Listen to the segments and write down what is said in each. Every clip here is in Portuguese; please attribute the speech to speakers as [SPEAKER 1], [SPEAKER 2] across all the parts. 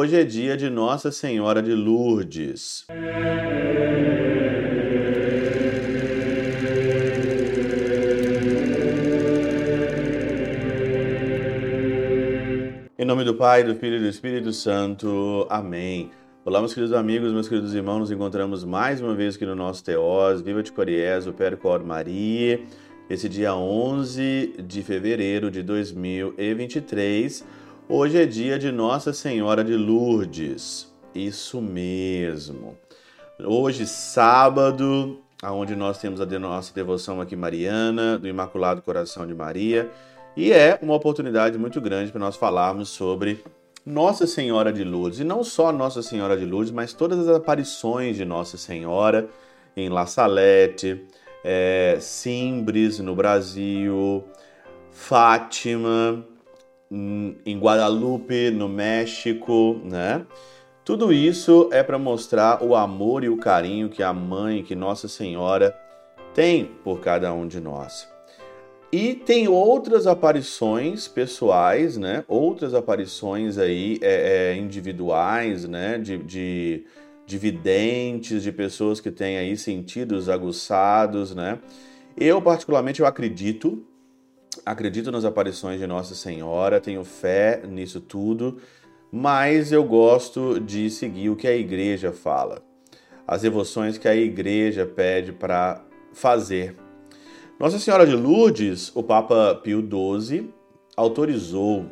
[SPEAKER 1] Hoje é dia de Nossa Senhora de Lourdes. Em nome do Pai, do Filho e do Espírito Santo. Amém. Olá, meus queridos amigos, meus queridos irmãos, nos encontramos mais uma vez aqui no nosso Teós, Viva de Coriés, o Percor Maria, esse dia 11 de fevereiro de 2023. Hoje é dia de Nossa Senhora de Lourdes. Isso mesmo. Hoje, sábado, onde nós temos a nossa devoção aqui mariana, do Imaculado Coração de Maria, e é uma oportunidade muito grande para nós falarmos sobre Nossa Senhora de Lourdes. E não só Nossa Senhora de Lourdes, mas todas as aparições de Nossa Senhora em La Salette, é, Simbres no Brasil, Fátima, em Guadalupe, no México, né? Tudo isso é para mostrar o amor e o carinho que a mãe, que Nossa Senhora tem por cada um de nós. E tem outras aparições pessoais, né? Outras aparições aí é, é, individuais, né? De, de, de videntes, de pessoas que têm aí sentidos aguçados, né? Eu, particularmente, eu acredito, acredito nas aparições de Nossa Senhora, tenho fé nisso tudo, mas eu gosto de seguir o que a igreja fala. As devoções que a igreja pede para fazer nossa Senhora de Lourdes, o Papa Pio XII autorizou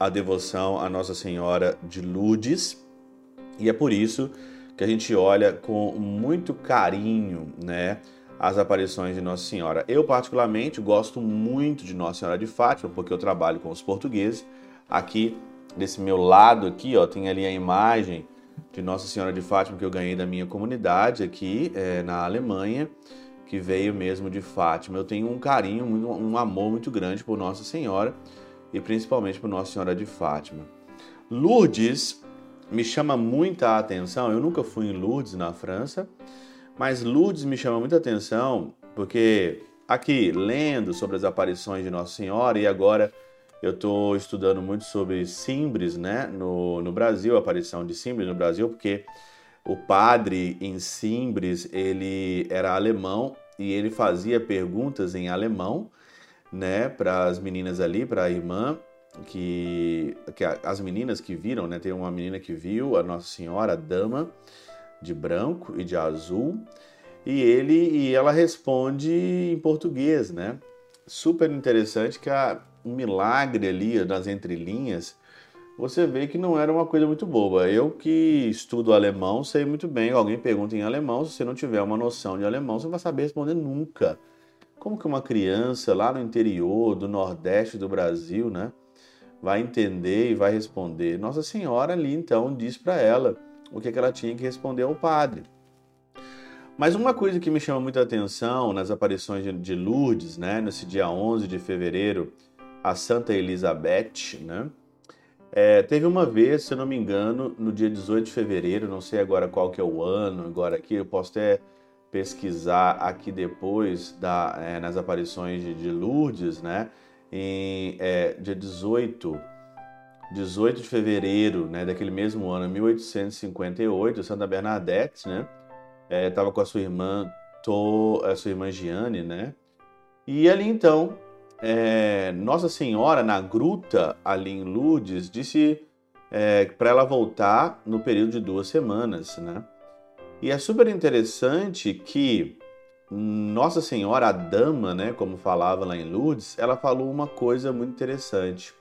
[SPEAKER 1] a devoção a Nossa Senhora de Lourdes e é por isso que a gente olha com muito carinho, né, as aparições de Nossa Senhora. Eu particularmente gosto muito de Nossa Senhora de Fátima porque eu trabalho com os portugueses. Aqui desse meu lado aqui, ó, tem ali a imagem de Nossa Senhora de Fátima que eu ganhei da minha comunidade aqui é, na Alemanha que veio mesmo de Fátima. Eu tenho um carinho, um amor muito grande por Nossa Senhora e principalmente por Nossa Senhora de Fátima. Lourdes me chama muita atenção. Eu nunca fui em Lourdes na França, mas Lourdes me chama muita atenção porque aqui lendo sobre as aparições de Nossa Senhora e agora eu estou estudando muito sobre Simbres, né, no, no Brasil, a aparição de Simbres no Brasil, porque o padre em Simbres, ele era alemão e ele fazia perguntas em alemão, né, para as meninas ali, para a irmã, que, que as meninas que viram, né, tem uma menina que viu a Nossa Senhora, a dama de branco e de azul, e ele e ela responde em português, né? Super interessante que há um milagre ali nas entrelinhas você vê que não era uma coisa muito boba. Eu que estudo alemão sei muito bem. Alguém pergunta em alemão, se você não tiver uma noção de alemão, você não vai saber responder nunca. Como que uma criança lá no interior do Nordeste do Brasil, né, vai entender e vai responder? Nossa Senhora ali então diz para ela o que, que ela tinha que responder ao padre. Mas uma coisa que me chama muita atenção nas aparições de Lourdes, né, nesse dia 11 de fevereiro, a Santa Elizabeth, né, é, teve uma vez, se eu não me engano, no dia 18 de fevereiro, não sei agora qual que é o ano, agora aqui, eu posso até pesquisar aqui depois da, é, nas aparições de, de, Lourdes, né? Em é, dia 18, 18 de fevereiro, né, daquele mesmo ano, 1858, Santa Bernadette, né? Estava é, com a sua irmã, a sua irmã Giane, né? E ali então é, Nossa Senhora, na gruta ali em Lourdes, disse é, para ela voltar no período de duas semanas, né? E é super interessante que Nossa Senhora, a dama, né, como falava lá em Lourdes, ela falou uma coisa muito interessante.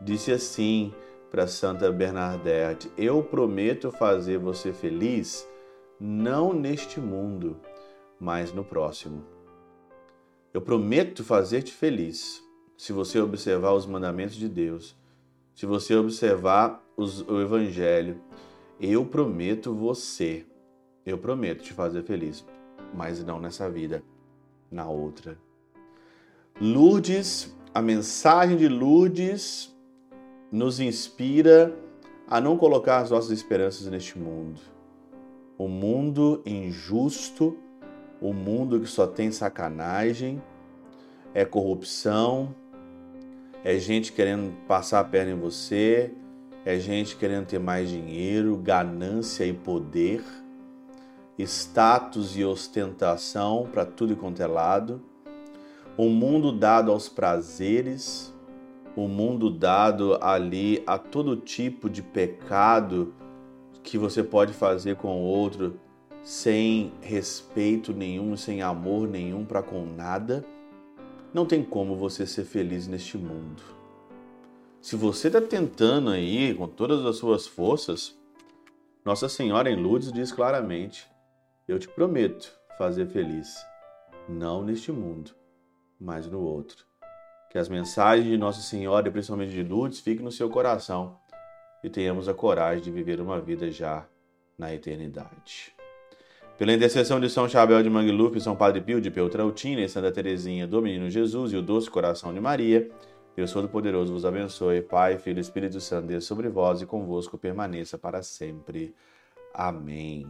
[SPEAKER 1] Disse assim para Santa Bernadette: Eu prometo fazer você feliz, não neste mundo, mas no próximo. Eu prometo fazer-te feliz se você observar os mandamentos de Deus, se você observar os, o Evangelho. Eu prometo você, eu prometo te fazer feliz, mas não nessa vida, na outra. Lourdes, a mensagem de Lourdes nos inspira a não colocar as nossas esperanças neste mundo. O mundo injusto, o mundo que só tem sacanagem, é corrupção, é gente querendo passar a perna em você, é gente querendo ter mais dinheiro, ganância e poder, status e ostentação para tudo e quanto é lado, um mundo dado aos prazeres, um mundo dado ali a todo tipo de pecado que você pode fazer com o outro sem respeito nenhum, sem amor nenhum para com nada, não tem como você ser feliz neste mundo. Se você está tentando aí com todas as suas forças, Nossa Senhora em Lourdes diz claramente: Eu te prometo fazer feliz, não neste mundo, mas no outro. Que as mensagens de Nossa Senhora e principalmente de Lourdes fiquem no seu coração e tenhamos a coragem de viver uma vida já na eternidade. Pela intercessão de São Chabel de Mangluf, São Padre Pio de Peltrautina e Santa Teresinha do Menino Jesus e o Doce Coração de Maria, Deus Todo-Poderoso vos abençoe. Pai, Filho e Espírito Santo, Deus sobre vós e convosco permaneça para sempre. Amém.